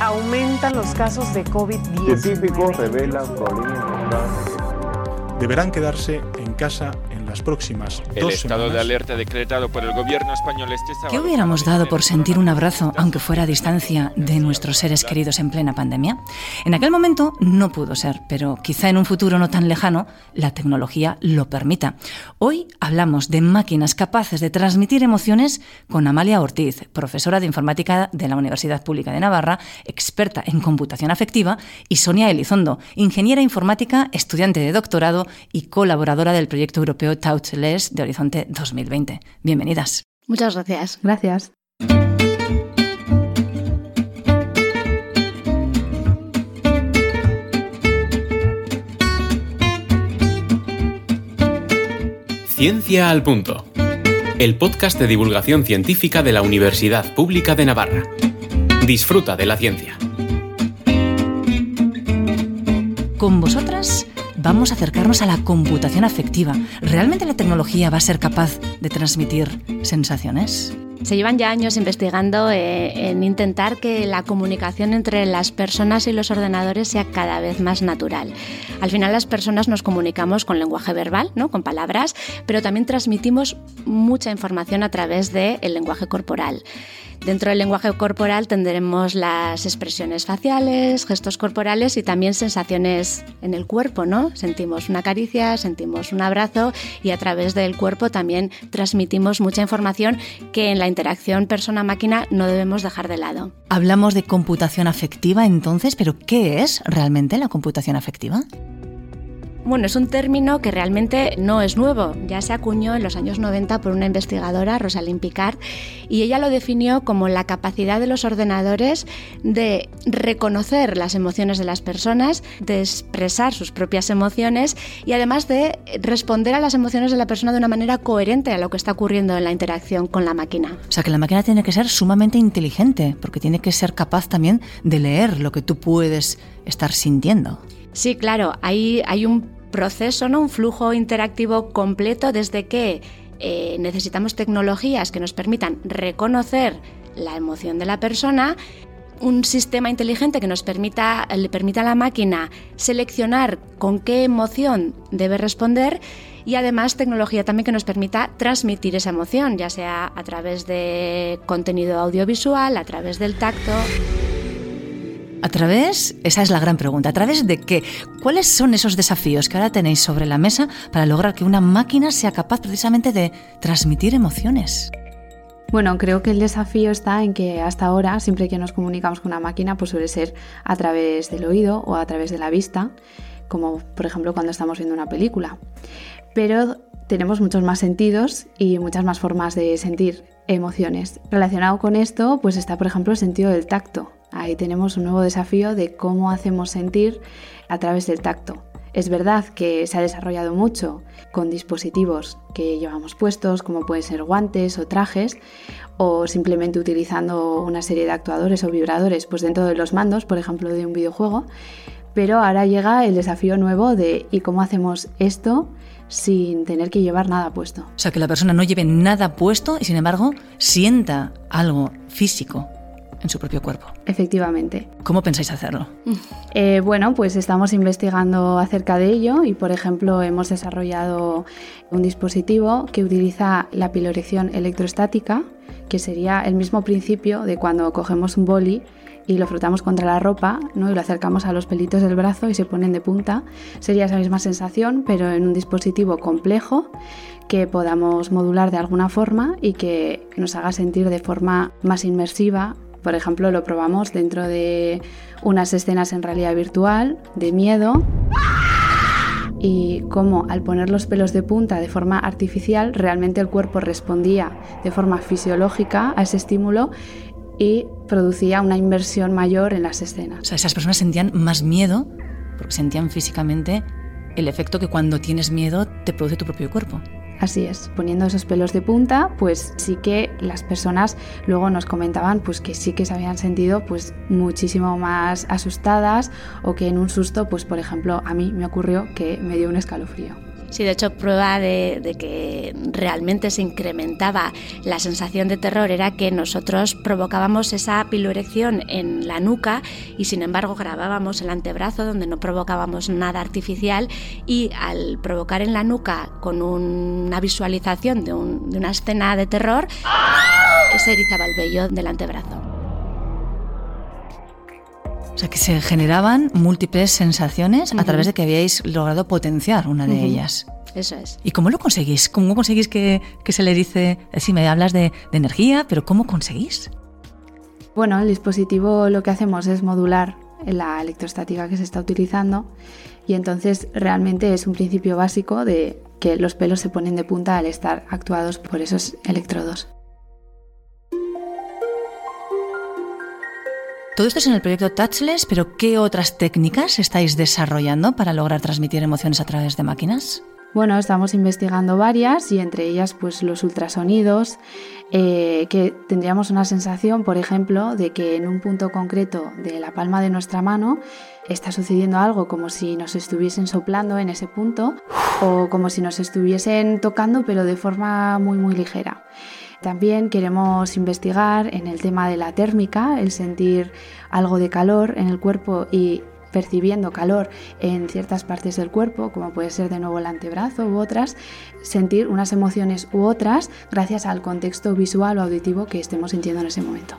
aumentan los casos de COVID-19. Científicos revelan problemas Deberán quedarse en casa las próximas El estado de alerta decretado por el gobierno español este sábado. ¿Qué hubiéramos dado por sentir un abrazo, aunque fuera a distancia, de nuestros seres queridos en plena pandemia? En aquel momento no pudo ser, pero quizá en un futuro no tan lejano la tecnología lo permita. Hoy hablamos de máquinas capaces de transmitir emociones con Amalia Ortiz, profesora de informática de la Universidad Pública de Navarra, experta en computación afectiva, y Sonia Elizondo, ingeniera informática, estudiante de doctorado y colaboradora del proyecto europeo Touchless de Horizonte 2020. Bienvenidas. Muchas gracias. Gracias. Ciencia al Punto. El podcast de divulgación científica de la Universidad Pública de Navarra. Disfruta de la ciencia. Con vosotras vamos a acercarnos a la computación afectiva. ¿Realmente la tecnología va a ser capaz de transmitir sensaciones? Se llevan ya años investigando eh, en intentar que la comunicación entre las personas y los ordenadores sea cada vez más natural. Al final las personas nos comunicamos con lenguaje verbal, ¿no? con palabras, pero también transmitimos mucha información a través del lenguaje corporal. Dentro del lenguaje corporal tendremos las expresiones faciales, gestos corporales y también sensaciones en el cuerpo, ¿no? Sentimos una caricia, sentimos un abrazo y a través del cuerpo también transmitimos mucha información que en la interacción persona-máquina no debemos dejar de lado. Hablamos de computación afectiva entonces, pero ¿qué es realmente la computación afectiva? Bueno, es un término que realmente no es nuevo. Ya se acuñó en los años 90 por una investigadora, Rosalind Picard, y ella lo definió como la capacidad de los ordenadores de reconocer las emociones de las personas, de expresar sus propias emociones y además de responder a las emociones de la persona de una manera coherente a lo que está ocurriendo en la interacción con la máquina. O sea, que la máquina tiene que ser sumamente inteligente, porque tiene que ser capaz también de leer lo que tú puedes estar sintiendo. Sí, claro, hay, hay un proceso, ¿no? un flujo interactivo completo desde que eh, necesitamos tecnologías que nos permitan reconocer la emoción de la persona, un sistema inteligente que nos permita, le permita a la máquina seleccionar con qué emoción debe responder y además tecnología también que nos permita transmitir esa emoción, ya sea a través de contenido audiovisual, a través del tacto. ¿A través? Esa es la gran pregunta. ¿A través de qué? ¿Cuáles son esos desafíos que ahora tenéis sobre la mesa para lograr que una máquina sea capaz precisamente de transmitir emociones? Bueno, creo que el desafío está en que hasta ahora, siempre que nos comunicamos con una máquina, pues suele ser a través del oído o a través de la vista, como por ejemplo cuando estamos viendo una película. Pero tenemos muchos más sentidos y muchas más formas de sentir emociones. Relacionado con esto, pues está por ejemplo el sentido del tacto. Ahí tenemos un nuevo desafío de cómo hacemos sentir a través del tacto. Es verdad que se ha desarrollado mucho con dispositivos que llevamos puestos, como pueden ser guantes o trajes, o simplemente utilizando una serie de actuadores o vibradores pues dentro de los mandos, por ejemplo, de un videojuego. Pero ahora llega el desafío nuevo de ¿y cómo hacemos esto sin tener que llevar nada puesto? O sea, que la persona no lleve nada puesto y sin embargo sienta algo físico en su propio cuerpo. Efectivamente. ¿Cómo pensáis hacerlo? Eh, bueno, pues estamos investigando acerca de ello y, por ejemplo, hemos desarrollado un dispositivo que utiliza la pilorección electrostática, que sería el mismo principio de cuando cogemos un boli y lo frotamos contra la ropa ¿no? y lo acercamos a los pelitos del brazo y se ponen de punta. Sería esa misma sensación, pero en un dispositivo complejo que podamos modular de alguna forma y que nos haga sentir de forma más inmersiva por ejemplo, lo probamos dentro de unas escenas en realidad virtual de miedo y cómo al poner los pelos de punta de forma artificial realmente el cuerpo respondía de forma fisiológica a ese estímulo y producía una inversión mayor en las escenas. O sea, esas personas sentían más miedo porque sentían físicamente el efecto que cuando tienes miedo te produce tu propio cuerpo. Así es, poniendo esos pelos de punta, pues sí que las personas luego nos comentaban pues que sí que se habían sentido pues muchísimo más asustadas o que en un susto, pues por ejemplo, a mí me ocurrió que me dio un escalofrío. Sí, de hecho, prueba de, que realmente se incrementaba la sensación de terror era que nosotros provocábamos esa piloerección en la nuca y sin embargo grabábamos el antebrazo donde no provocábamos nada artificial y al provocar en la nuca con una visualización de, un, de una escena de terror, se erizaba el vello del antebrazo. O sea, que se generaban múltiples sensaciones a través de que habíais logrado potenciar una de ellas. Eso es. ¿Y cómo lo conseguís? ¿Cómo conseguís que, que se le dice, si me hablas de, de energía, pero cómo conseguís? Bueno, el dispositivo lo que hacemos es modular la electrostática que se está utilizando y entonces realmente es un principio básico de que los pelos se ponen de punta al estar actuados por esos electrodos. Todo esto es en el proyecto Touchless, pero ¿qué otras técnicas estáis desarrollando para lograr transmitir emociones a través de máquinas? Bueno, estamos investigando varias y entre ellas pues los ultrasonidos, eh, que tendríamos una sensación, por ejemplo, de que en un punto concreto de la palma de nuestra mano está sucediendo algo como si nos estuviesen soplando en ese punto o como si nos estuviesen tocando pero de forma muy muy ligera. También queremos investigar en el tema de la térmica, el sentir algo de calor en el cuerpo y percibiendo calor en ciertas partes del cuerpo, como puede ser de nuevo el antebrazo u otras, sentir unas emociones u otras gracias al contexto visual o auditivo que estemos sintiendo en ese momento.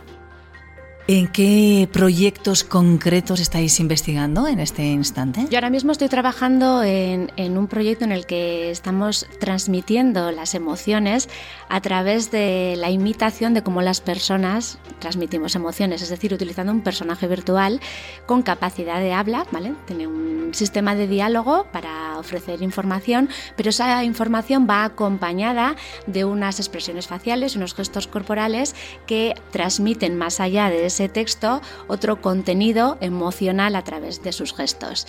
¿En qué proyectos concretos estáis investigando en este instante? Yo ahora mismo estoy trabajando en, en, un proyecto en el que estamos transmitiendo las emociones a través de la imitación de cómo las personas transmitimos emociones, es decir, utilizando un personaje virtual con capacidad de habla, ¿vale? Tiene un sistema de diálogo para ofrecer información, pero esa información va acompañada de unas expresiones faciales, unos gestos corporales que transmiten más allá de texto otro contenido emocional a través de sus gestos.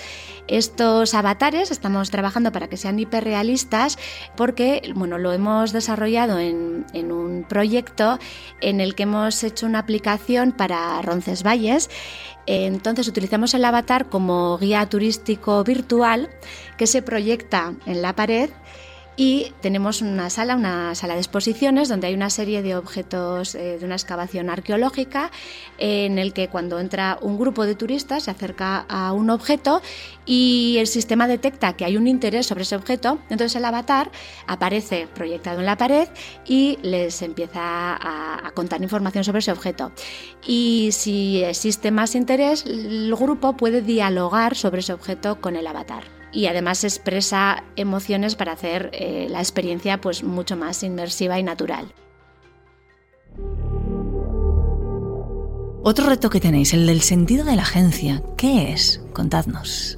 Estos avatares estamos trabajando para que sean hiperrealistas porque bueno, lo hemos desarrollado en, en un proyecto en el que hemos hecho una aplicación para Roncesvalles entonces utilizamos el avatar como guía turístico virtual que se proyecta en la pared y tenemos una sala, una sala de exposiciones donde hay una serie de objetos eh, de una excavación arqueológica en el que cuando entra un grupo de turistas se acerca a un objeto y el sistema detecta que hay un interés sobre ese objeto, entonces el avatar aparece proyectado en la pared y les empieza a, a contar información sobre ese objeto. Y si existe más interés, el grupo puede dialogar sobre ese objeto con el avatar y además expresa emociones para hacer eh, la experiencia pues mucho más inmersiva y natural. Otro reto que tenéis, el del sentido de la agencia. ¿Qué es? Contadnos.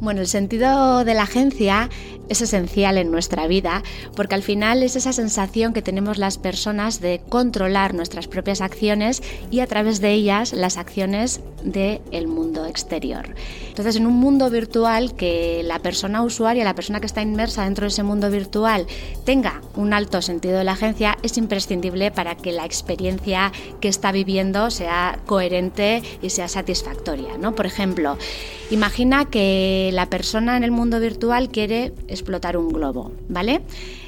Bueno, el sentido de la agencia es esencial en nuestra vida porque al final es esa sensación que tenemos las personas de controlar nuestras propias acciones y a través de ellas las acciones del mundo exterior. Entonces, en un mundo virtual que la persona usuaria, la persona que está inmersa dentro de ese mundo virtual tenga un alto sentido de la agencia, es imprescindible para que la experiencia que está viviendo sea coherente y sea satisfactoria. ¿no? Por ejemplo, imagina que la persona en el mundo virtual quiere explotar un globo, ¿vale?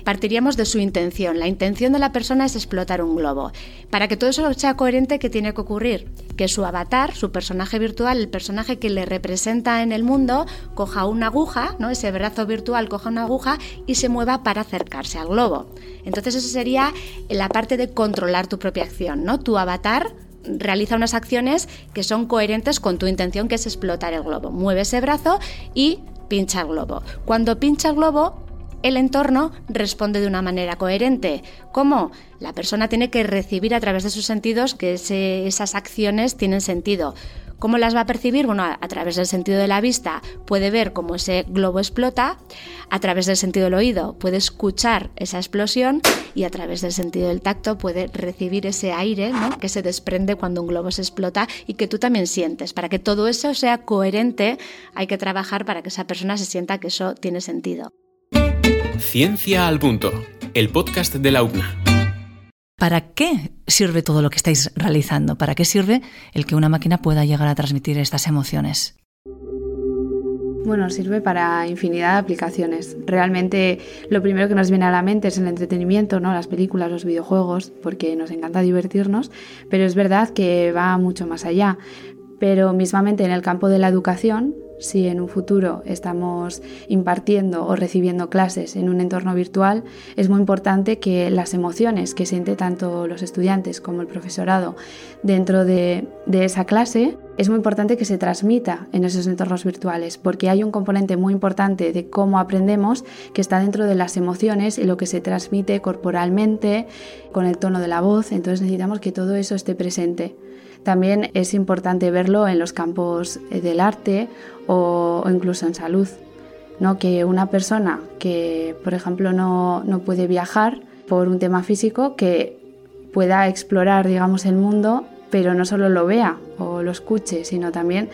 Partiríamos de su intención. La intención de la persona es explotar un globo. Para que todo eso sea coherente, ¿qué tiene que ocurrir? Que su avatar, su personaje virtual, el personaje que le representa en el mundo, coja una aguja, ¿no? Ese brazo virtual coja una aguja y se mueva para acercarse al globo. Entonces, eso sería la parte de controlar tu propia acción, ¿no? Tu avatar realiza unas acciones que son coherentes con tu intención, que es explotar el globo. Mueve ese brazo y pincha el globo. Cuando pincha el globo, el entorno responde de una manera coherente. ¿Cómo? La persona tiene que recibir a través de sus sentidos que esas acciones tienen sentido. ¿Cómo las va a percibir? Bueno, a, través del sentido de la vista puede ver cómo ese globo explota, a través del sentido del oído puede escuchar esa explosión y a través del sentido del tacto puede recibir ese aire que se desprende cuando un globo se explota y que tú también sientes. Para que todo eso sea coherente hay que trabajar para que esa persona se sienta que eso tiene sentido. Ciencia al punto, el podcast de la UNA. ¿Para qué sirve todo lo que estáis realizando? ¿Para qué sirve el que una máquina pueda llegar a transmitir estas emociones? Bueno, sirve para infinidad de aplicaciones. Realmente lo primero que nos viene a la mente es el entretenimiento, ¿no? Las películas, los videojuegos, porque nos encanta divertirnos, pero es verdad que va mucho más allá. Pero mismamente en el campo de la educación si en un futuro estamos impartiendo o recibiendo clases en un entorno virtual, es muy importante que las emociones que siente tanto los estudiantes como el profesorado dentro de, esa clase, es muy importante que se transmita en esos entornos virtuales, porque hay un componente muy importante de cómo aprendemos que está dentro de las emociones y lo que se transmite corporalmente, con el tono de la voz, entonces necesitamos que todo eso esté presente. También es importante verlo en los campos eh, del arte o, incluso en salud. ¿no? Que una persona que, por ejemplo, no, no puede viajar por un tema físico, que pueda explorar, digamos, el mundo, pero no solo lo vea o lo escuche, sino también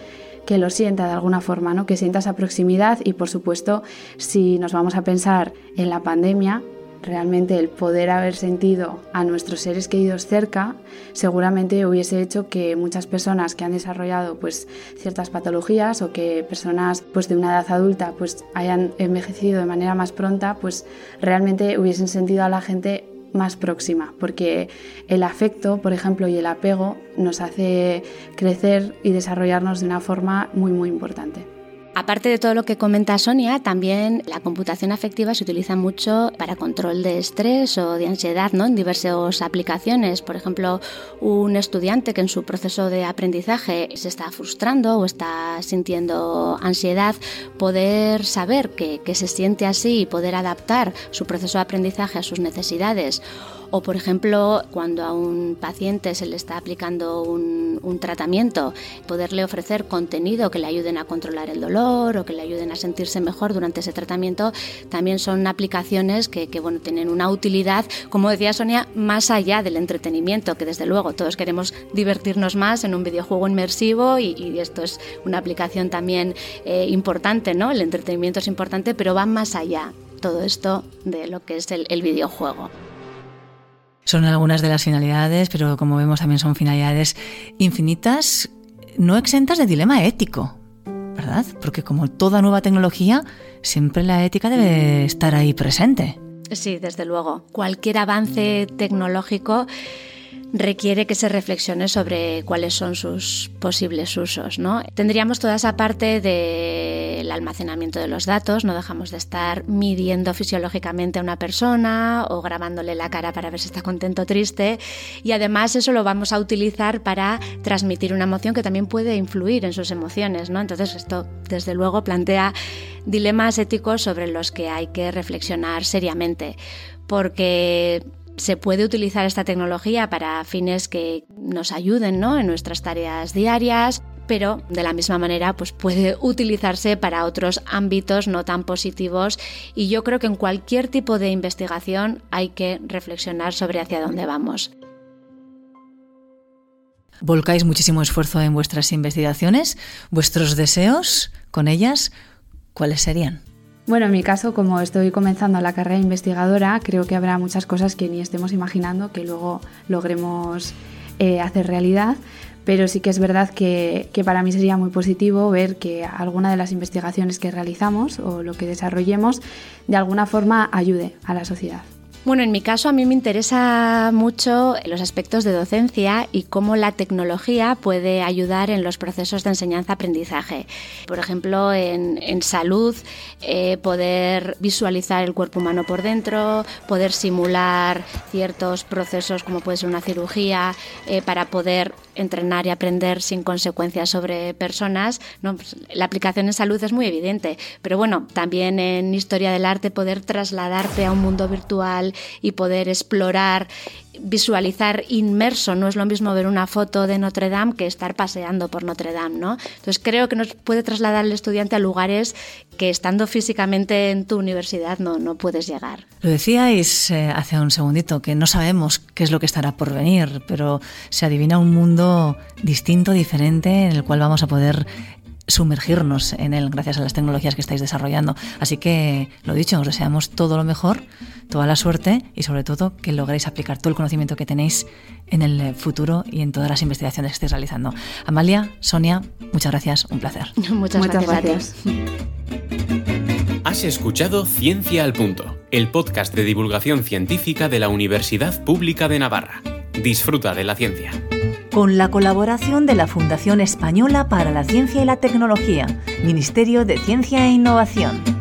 que lo sienta de alguna forma, ¿no? que sienta esa proximidad y por supuesto si nos vamos a pensar en la pandemia, realmente el poder haber sentido a nuestros seres queridos cerca seguramente hubiese hecho que muchas personas que han desarrollado pues ciertas patologías o que personas pues de una edad adulta pues hayan envejecido de manera más pronta pues realmente hubiesen sentido a la gente más próxima, porque el afecto, por ejemplo, y el apego nos hace crecer y desarrollarnos de una forma muy, muy importante. Aparte de todo lo que comenta Sonia, también la computación afectiva se utiliza mucho para control de estrés o de ansiedad ¿no? en diversas aplicaciones. Por ejemplo, un estudiante que en su proceso de aprendizaje se está frustrando o está sintiendo ansiedad, poder saber que, que se siente así y poder adaptar su proceso de aprendizaje a sus necesidades o, por ejemplo, cuando a un paciente se le está aplicando un, tratamiento, poderle ofrecer contenido que le ayuden a controlar el dolor o que le ayuden a sentirse mejor durante ese tratamiento, también son aplicaciones que, bueno, tienen una utilidad, como decía Sonia, más allá del entretenimiento, que desde luego todos queremos divertirnos más en un videojuego inmersivo y, esto es una aplicación también eh, importante, ¿no? El entretenimiento es importante, pero va más allá todo esto de lo que es el videojuego. Son algunas de las finalidades, pero como vemos también son finalidades infinitas, no exentas de dilema ético, ¿verdad? Porque como toda nueva tecnología, siempre la ética debe estar ahí presente. Sí, desde luego. Cualquier avance tecnológico requiere que se reflexione sobre cuáles son sus posibles usos. ¿no? Tendríamos toda esa parte del almacenamiento de los datos, no dejamos de estar midiendo fisiológicamente a una persona o grabándole la cara para ver si está contento o triste y además eso lo vamos a utilizar para transmitir una emoción que también puede influir en sus emociones. ¿no? Entonces esto desde luego plantea dilemas éticos sobre los que hay que reflexionar seriamente porque se puede utilizar esta tecnología para fines que nos ayuden ¿no? en nuestras tareas diarias, pero de la misma manera pues puede utilizarse para otros ámbitos no tan positivos y yo creo que en cualquier tipo de investigación hay que reflexionar sobre hacia dónde vamos. Volcáis muchísimo esfuerzo en vuestras investigaciones, vuestros deseos con ellas, ¿cuáles serían? Bueno, en mi caso, como estoy comenzando la carrera investigadora, creo que habrá muchas cosas que ni estemos imaginando que luego logremos eh, hacer realidad, pero sí que es verdad que, que, para mí sería muy positivo ver que alguna de las investigaciones que realizamos o lo que desarrollemos de alguna forma ayude a la sociedad. Bueno, en mi caso a mí me interesa mucho los aspectos de docencia y cómo la tecnología puede ayudar en los procesos de enseñanza-aprendizaje. Por ejemplo, en, salud, eh, poder visualizar el cuerpo humano por dentro, poder simular ciertos procesos como puede ser una cirugía, eh, para poder entrenar y aprender sin consecuencias sobre personas. Pues, la aplicación en salud es muy evidente, pero bueno, también en historia del arte poder trasladarte a un mundo virtual y poder explorar visualizar inmerso, no es lo mismo ver una foto de Notre Dame que estar paseando por Notre Dame, ¿no? Entonces creo que nos puede trasladar el estudiante a lugares que estando físicamente en tu universidad no, no puedes llegar. Lo decíais eh, hace un segundito, que no sabemos qué es lo que estará por venir, pero se adivina un mundo distinto, diferente, en el cual vamos a poder sumergirnos en él gracias a las tecnologías que estáis desarrollando. Así que, lo dicho, os deseamos todo lo mejor, toda la suerte y sobre todo que logréis aplicar todo el conocimiento que tenéis en el futuro y en todas las investigaciones que estáis realizando. Amalia, Sonia, muchas gracias, un placer. Muchas, gracias. Has escuchado Ciencia al Punto, el podcast de divulgación científica de la Universidad Pública de Navarra. Disfruta de la ciencia. Con la colaboración de la Fundación Española para la Ciencia y la Tecnología, Ministerio de Ciencia e Innovación.